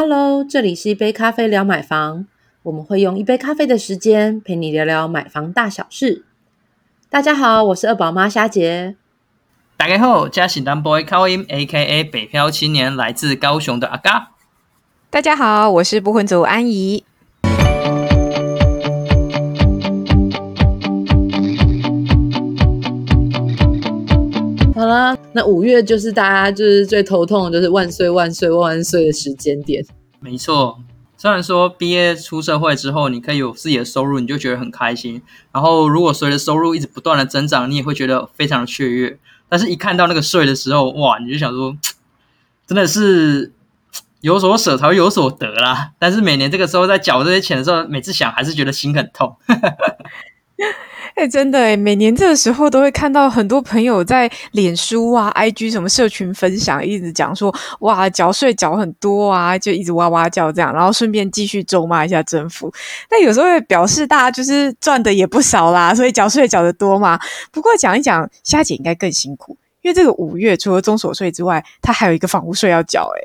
Hello，这里是一杯咖啡聊买房，我们会用一杯咖啡的时间陪你聊聊买房大小事。大家好，我是二宝妈虾姐。大家好，嘉喜单 boy 高音 A.K.A 北漂青年，来自高雄的阿嘎。大家好，我是不婚族安怡。好了，那五月就是大家就是最头痛的，就是万岁万岁万万岁的时间点。没错，虽然说毕业出社会之后，你可以有自己的收入，你就觉得很开心。然后如果随着收入一直不断的增长，你也会觉得非常的雀跃。但是，一看到那个税的时候，哇，你就想说，真的是 有所舍才会有所得啦。但是每年这个时候在缴这些钱的时候，每次想还是觉得心很痛。哎，真的哎，每年这个时候都会看到很多朋友在脸书啊、IG 什么社群分享，一直讲说哇，缴税缴很多啊，就一直哇哇叫这样，然后顺便继续咒骂一下政府。但有时候会表示大家就是赚的也不少啦，所以缴税缴的多嘛。不过讲一讲，虾姐应该更辛苦，因为这个五月除了中所税之外，它还有一个房屋税要缴。哎，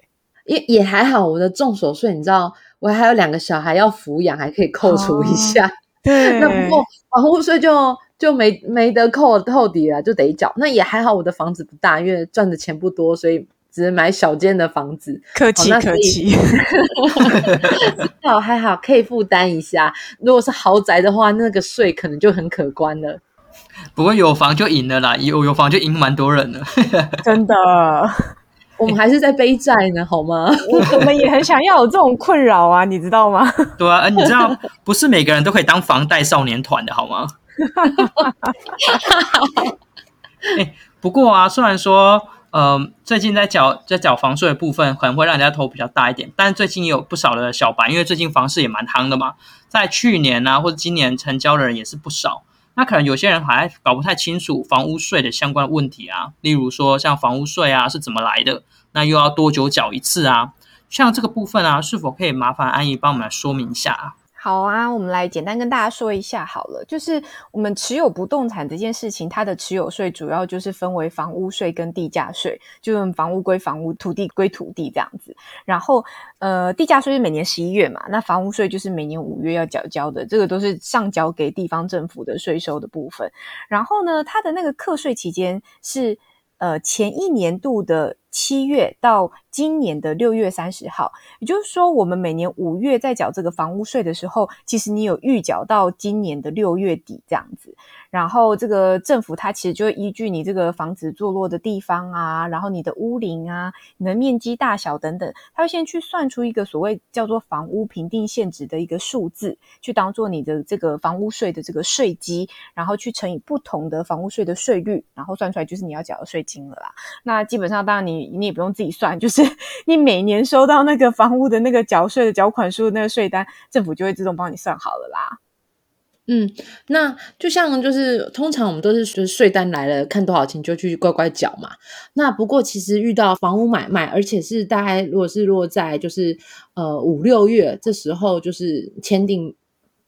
也也还好，我的重所税，你知道，我还有两个小孩要抚养，还可以扣除一下。对，那不过房屋税就就没没得扣透底了，就得缴。那也还好，我的房子不大，因为赚的钱不多，所以只能买小间的房子。客气客气，好 还好可以负担一下。如果是豪宅的话，那个税可能就很可观了。不过有房就赢了啦，有有房就赢蛮多人了，真的。我们还是在背债呢，好吗？我们也很想要有这种困扰啊，你知道吗？对啊，你知道不是每个人都可以当房贷少年团的好吗？哎，不过啊，虽然说，呃，最近在缴在缴房税的部分可能会让人家头比较大一点，但最近也有不少的小白，因为最近房市也蛮夯的嘛，在去年啊或者今年成交的人也是不少。那可能有些人还搞不太清楚房屋税的相关问题啊，例如说像房屋税啊是怎么来的，那又要多久缴一次啊？像这个部分啊，是否可以麻烦安姨帮我们来说明一下啊？好啊，我们来简单跟大家说一下好了。就是我们持有不动产这件事情，它的持有税主要就是分为房屋税跟地价税，就是房屋归房屋，土地归土地这样子。然后，呃，地价税是每年十一月嘛，那房屋税就是每年五月要缴交的，这个都是上缴给地方政府的税收的部分。然后呢，它的那个课税期间是呃前一年度的。七月到今年的六月三十号，也就是说，我们每年五月在缴这个房屋税的时候，其实你有预缴到今年的六月底这样子。然后这个政府它其实就会依据你这个房子坐落的地方啊，然后你的屋龄啊、你的面积大小等等，它会先去算出一个所谓叫做房屋评定现值的一个数字，去当做你的这个房屋税的这个税基，然后去乘以不同的房屋税的税率，然后算出来就是你要缴的税金了啦。那基本上当然你你也不用自己算，就是 你每年收到那个房屋的那个缴税的缴款书那个税单，政府就会自动帮你算好了啦。嗯，那就像就是通常我们都是就是税单来了，看多少钱就去乖乖缴嘛。那不过其实遇到房屋买卖，而且是大概如果是落在就是呃五六月这时候，就是签订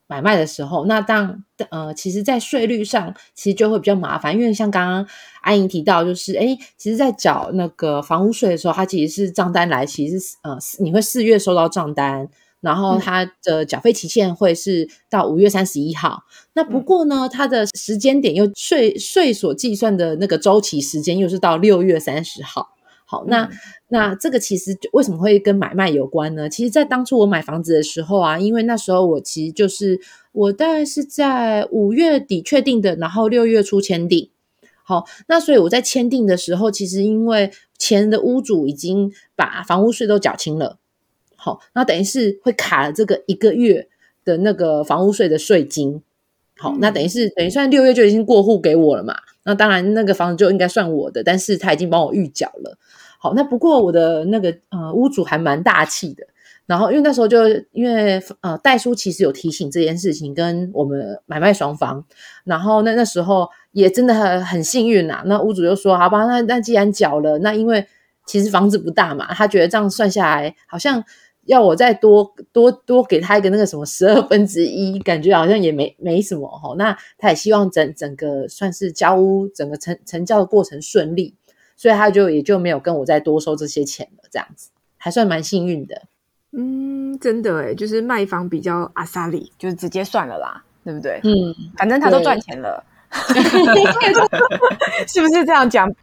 买卖的时候，那当呃其实，在税率上其实就会比较麻烦，因为像刚刚安莹提到，就是哎，其实，在缴那个房屋税的时候，它其实是账单来，其实是呃你会四月收到账单。然后它的缴费期限会是到五月三十一号。那不过呢，它的时间点又税税所计算的那个周期时间又是到六月三十号。好，那那这个其实为什么会跟买卖有关呢？其实，在当初我买房子的时候啊，因为那时候我其实就是我大概是在五月底确定的，然后六月初签订。好，那所以我在签订的时候，其实因为前的屋主已经把房屋税都缴清了。好，那等于是会卡了这个一个月的那个房屋税的税金。好，那等于是等于算六月就已经过户给我了嘛？那当然那个房子就应该算我的，但是他已经帮我预缴了。好，那不过我的那个呃屋主还蛮大气的。然后因为那时候就因为呃代书其实有提醒这件事情跟我们买卖双方，然后那那时候也真的很很幸运呐。那屋主就说：“好吧，那那既然缴了，那因为其实房子不大嘛，他觉得这样算下来好像。”要我再多多多给他一个那个什么十二分之一，感觉好像也没没什么哈。那他也希望整整个算是交屋整个成成交的过程顺利，所以他就也就没有跟我再多收这些钱了，这样子还算蛮幸运的。嗯，真的哎，就是卖方比较阿萨里，就是直接算了啦，对不对？嗯，反正他都赚钱了，是不是这样讲？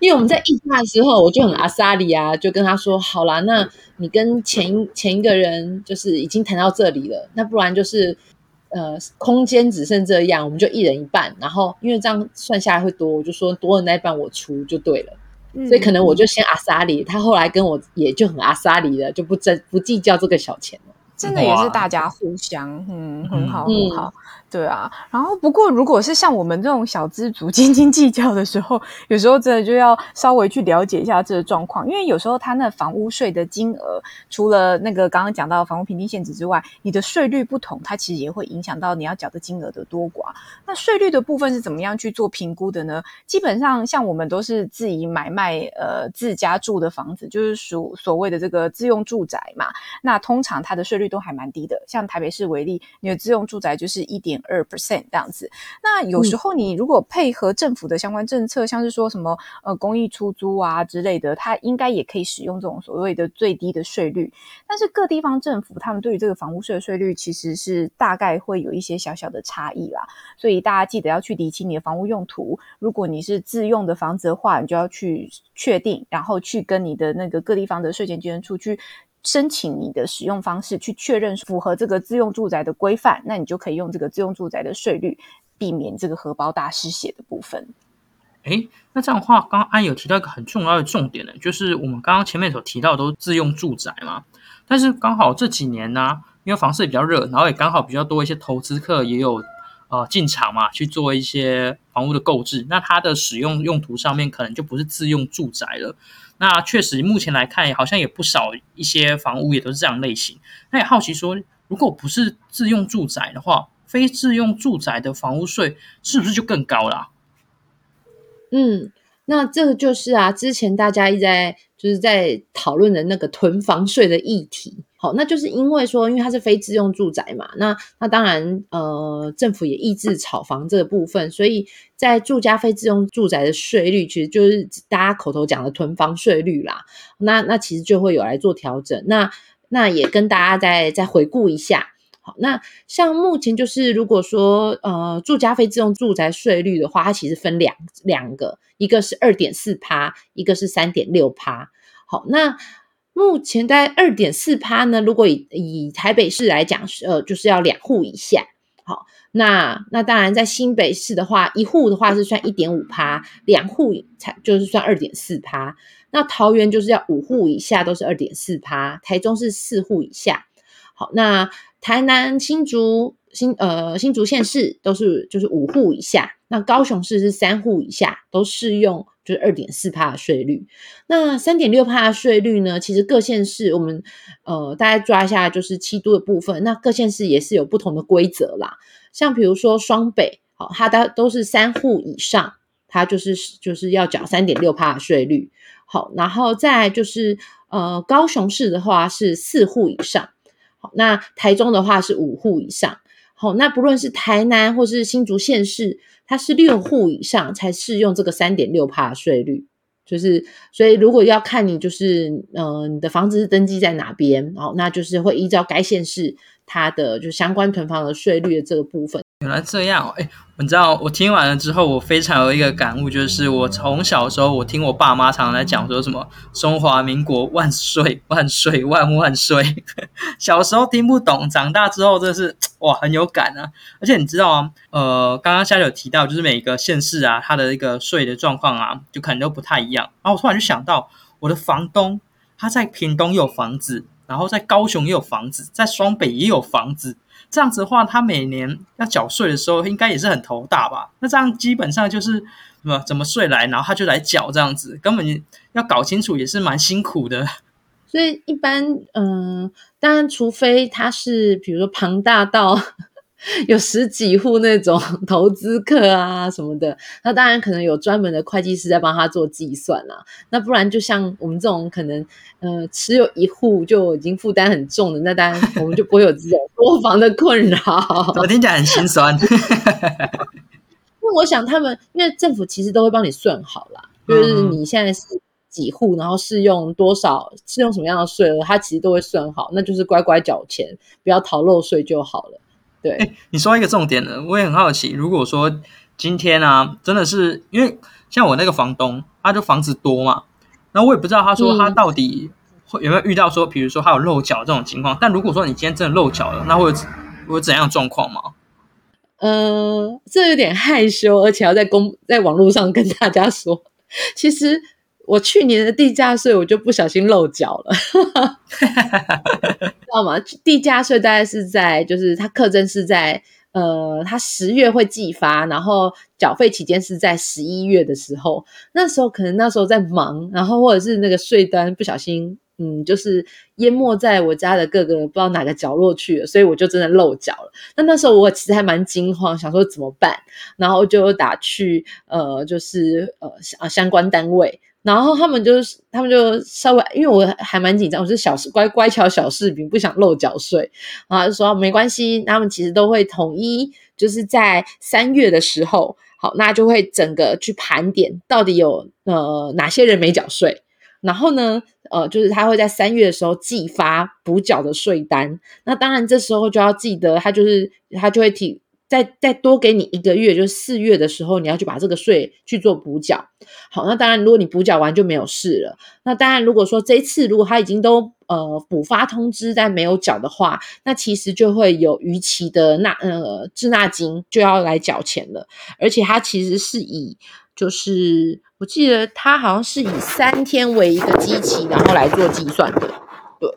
因为我们在议价的时候，我就很阿萨里啊，就跟他说：“好啦，那你跟前前一个人就是已经谈到这里了，那不然就是呃，空间只剩这样，我们就一人一半。然后因为这样算下来会多，我就说多的那一半我出就对了。所以可能我就先阿萨里，他后来跟我也就很阿萨里了，就不争不计较这个小钱了。真的也是大家互相，嗯，很好很好。”对啊，然后不过如果是像我们这种小资族斤斤计较的时候，有时候真的就要稍微去了解一下这个状况，因为有时候他那房屋税的金额，除了那个刚刚讲到的房屋平均限值之外，你的税率不同，它其实也会影响到你要缴的金额的多寡。那税率的部分是怎么样去做评估的呢？基本上像我们都是自己买卖呃自家住的房子，就是属所谓的这个自用住宅嘛。那通常它的税率都还蛮低的，像台北市为例，你的自用住宅就是一点。二 percent 这样子，那有时候你如果配合政府的相关政策，像是说什么呃公益出租啊之类的，它应该也可以使用这种所谓的最低的税率。但是各地方政府他们对于这个房屋税的税率其实是大概会有一些小小的差异啦，所以大家记得要去理清你的房屋用途。如果你是自用的房子的话，你就要去确定，然后去跟你的那个各地方的税前稽征处去。申请你的使用方式去确认符合这个自用住宅的规范，那你就可以用这个自用住宅的税率，避免这个荷包大失血的部分。哎，那这样的话，刚刚安有提到一个很重要的重点呢，就是我们刚刚前面所提到都是自用住宅嘛，但是刚好这几年呢，因为房市比较热，然后也刚好比较多一些投资客也有呃进场嘛，去做一些房屋的购置，那它的使用用途上面可能就不是自用住宅了。那确实，目前来看，好像也不少一些房屋也都是这样类型。那也好奇说，如果不是自用住宅的话，非自用住宅的房屋税是不是就更高了？嗯，那这个就是啊，之前大家一直在就是在讨论的那个囤房税的议题。好，那就是因为说，因为它是非自用住宅嘛，那那当然，呃，政府也抑制炒房这个部分，所以在住家非自用住宅的税率，其实就是大家口头讲的囤房税率啦。那那其实就会有来做调整。那那也跟大家再再回顾一下。好，那像目前就是，如果说呃住家非自用住宅税率的话，它其实分两两个，一个是二点四趴，一个是三点六趴。好，那。目前在二点四趴呢，如果以以台北市来讲，是呃就是要两户以下。好，那那当然在新北市的话，一户的话是算一点五趴，两户才就是算二点四趴。那桃园就是要五户以下都是二点四趴，台中是四户以下。好，那台南新竹新呃新竹县市都是就是五户以下，那高雄市是三户以下都适用。就是二点四帕的税率，那三点六帕的税率呢？其实各县市我们呃大概抓一下，就是七都的部分，那各县市也是有不同的规则啦。像比如说双北，好，它的都是三户以上，它就是就是要缴三点六帕的税率。好，然后再就是呃高雄市的话是四户以上，好，那台中的话是五户以上。好，那不论是台南或是新竹县市。它是六户以上才适用这个三点六帕税率，就是所以如果要看你就是呃你的房子是登记在哪边，然后那就是会依照该县市它的就相关囤房的税率的这个部分。原来这样，哎，你知道我听完了之后，我非常有一个感悟，就是我从小时候，我听我爸妈常常在讲说什么“中华民国万岁万岁万万岁”，小时候听不懂，长大之后真的是哇很有感啊！而且你知道啊，呃，刚刚夏有提到，就是每个县市啊，它的一个税的状况啊，就可能都不太一样。然后我突然就想到，我的房东他在屏东有房子，然后在高雄也有房子，在双北也有房子。这样子的话，他每年要缴税的时候，应该也是很头大吧？那这样基本上就是什么怎么税来，然后他就来缴这样子，根本要搞清楚也是蛮辛苦的。所以一般，嗯，当然，除非他是比如说庞大到。有十几户那种 投资客啊什么的，那当然可能有专门的会计师在帮他做计算啦。那不然就像我们这种可能，呃，持有一户就已经负担很重的，那当然我们就不会有这种多房的困扰。我听起来很心酸。那我想他们，因为政府其实都会帮你算好啦，就是你现在是几户，然后适用多少，适用什么样的税额，他其实都会算好，那就是乖乖缴钱，不要逃漏税就好了。对，你说一个重点呢，我也很好奇，如果说今天啊，真的是因为像我那个房东，他就房子多嘛，那我也不知道他说他到底会有没有遇到说，比如说他有漏缴这种情况。但如果说你今天真的漏缴了，那会有会有怎样状况吗？呃，这有点害羞，而且要在公在网络上跟大家说，其实我去年的地价税我就不小心漏缴了，知道吗？地价税大概是在就是它课征是在呃，它十月会寄发，然后缴费期间是在十一月的时候，那时候可能那时候在忙，然后或者是那个税单不小心。嗯，就是淹没在我家的各个不知道哪个角落去了，所以我就真的漏脚了。那那时候我其实还蛮惊慌，想说怎么办，然后就打去呃，就是呃啊相关单位，然后他们就是他们就稍微，因为我还蛮紧张，我是小乖乖巧小视频，不想漏缴税啊，就说没关系，他们其实都会统一，就是在三月的时候，好，那就会整个去盘点到底有呃哪些人没缴税。然后呢，呃，就是他会在三月的时候寄发补缴的税单。那当然，这时候就要记得，他就是他就会提再再多给你一个月，就是四月的时候，你要去把这个税去做补缴。好，那当然，如果你补缴完就没有事了。那当然，如果说这一次如果他已经都呃补发通知但没有缴的话，那其实就会有逾期的纳呃滞纳金就要来缴钱了。而且它其实是以就是。我记得它好像是以三天为一个基期，然后来做计算的。对，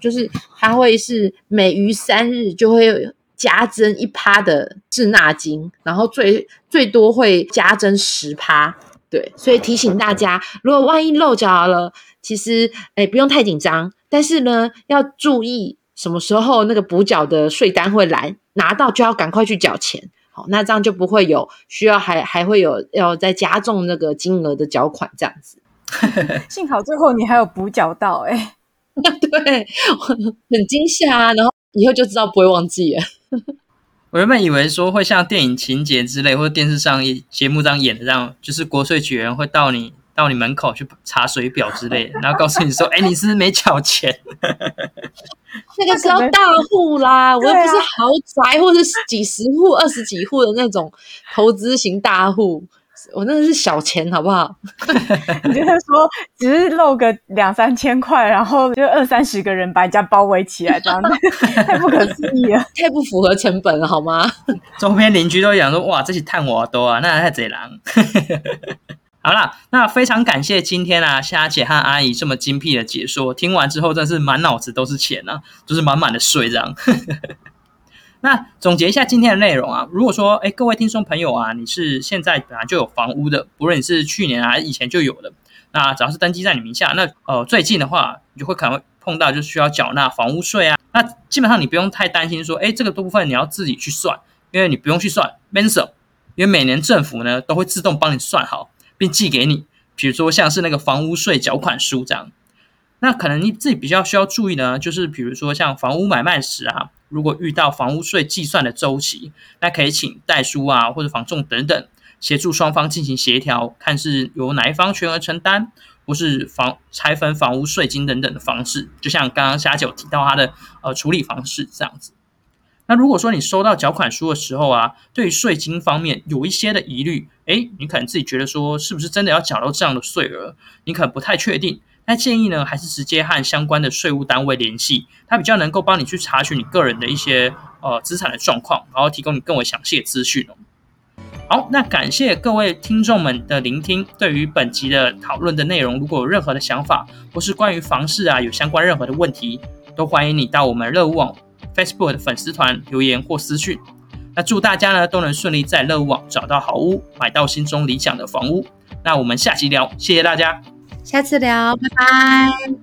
就是它会是每逾三日就会加增一趴的滞纳金，然后最最多会加增十趴。对，所以提醒大家，如果万一漏缴了，其实哎不用太紧张，但是呢要注意什么时候那个补缴的税单会来，拿到就要赶快去缴钱。好，那这样就不会有需要，还还会有要再加重那个金额的缴款这样子。幸好最后你还有补缴到，哎，对，很惊吓啊！然后以后就知道不会忘记了。我原本以为说会像电影情节之类，或者电视上节目这样演的，这样就是国税局员会到你到你门口去查水表之类，然后告诉你说：“哎，你是不是没缴钱？” 那个时候大户啦，我又不是豪宅或者是几十户、二十几户的那种投资型大户，我那是小钱，好不好？你就是说，只是漏个两三千块，然后就二三十个人把人家包围起来，这样 太不可思议了，太不符合成本了，好吗？周边邻居都讲说，哇，这是探我多啊，那太贼狼。好啦，那非常感谢今天啊，虾姐和阿姨这么精辟的解说，听完之后真是满脑子都是钱啊，就是满满的税这样。那总结一下今天的内容啊，如果说哎各位听众朋友啊，你是现在本来就有房屋的，不论你是去年啊以前就有的，那只要是登记在你名下，那呃最近的话，你就会可能会碰到就需要缴纳房屋税啊。那基本上你不用太担心说，哎这个部分你要自己去算，因为你不用去算 m e n s o 因为每年政府呢都会自动帮你算好。并寄给你，比如说像是那个房屋税缴款书这样，那可能你自己比较需要注意呢，就是比如说像房屋买卖时啊，如果遇到房屋税计算的周期，那可以请代书啊或者房仲等等协助双方进行协调，看是由哪一方全额承担，或是房拆分房屋税金等等的方式，就像刚刚虾九提到他的呃处理方式这样子。那如果说你收到缴款书的时候啊，对于税金方面有一些的疑虑，诶，你可能自己觉得说是不是真的要缴到这样的税额，你可能不太确定。那建议呢，还是直接和相关的税务单位联系，他比较能够帮你去查询你个人的一些呃资产的状况，然后提供你更为详细的资讯哦。好，那感谢各位听众们的聆听。对于本集的讨论的内容，如果有任何的想法，或是关于房市啊有相关任何的问题，都欢迎你到我们乐屋网。Facebook 的粉丝团留言或私讯，那祝大家呢都能顺利在乐屋网找到好屋，买到心中理想的房屋。那我们下期聊，谢谢大家，下次聊，拜拜。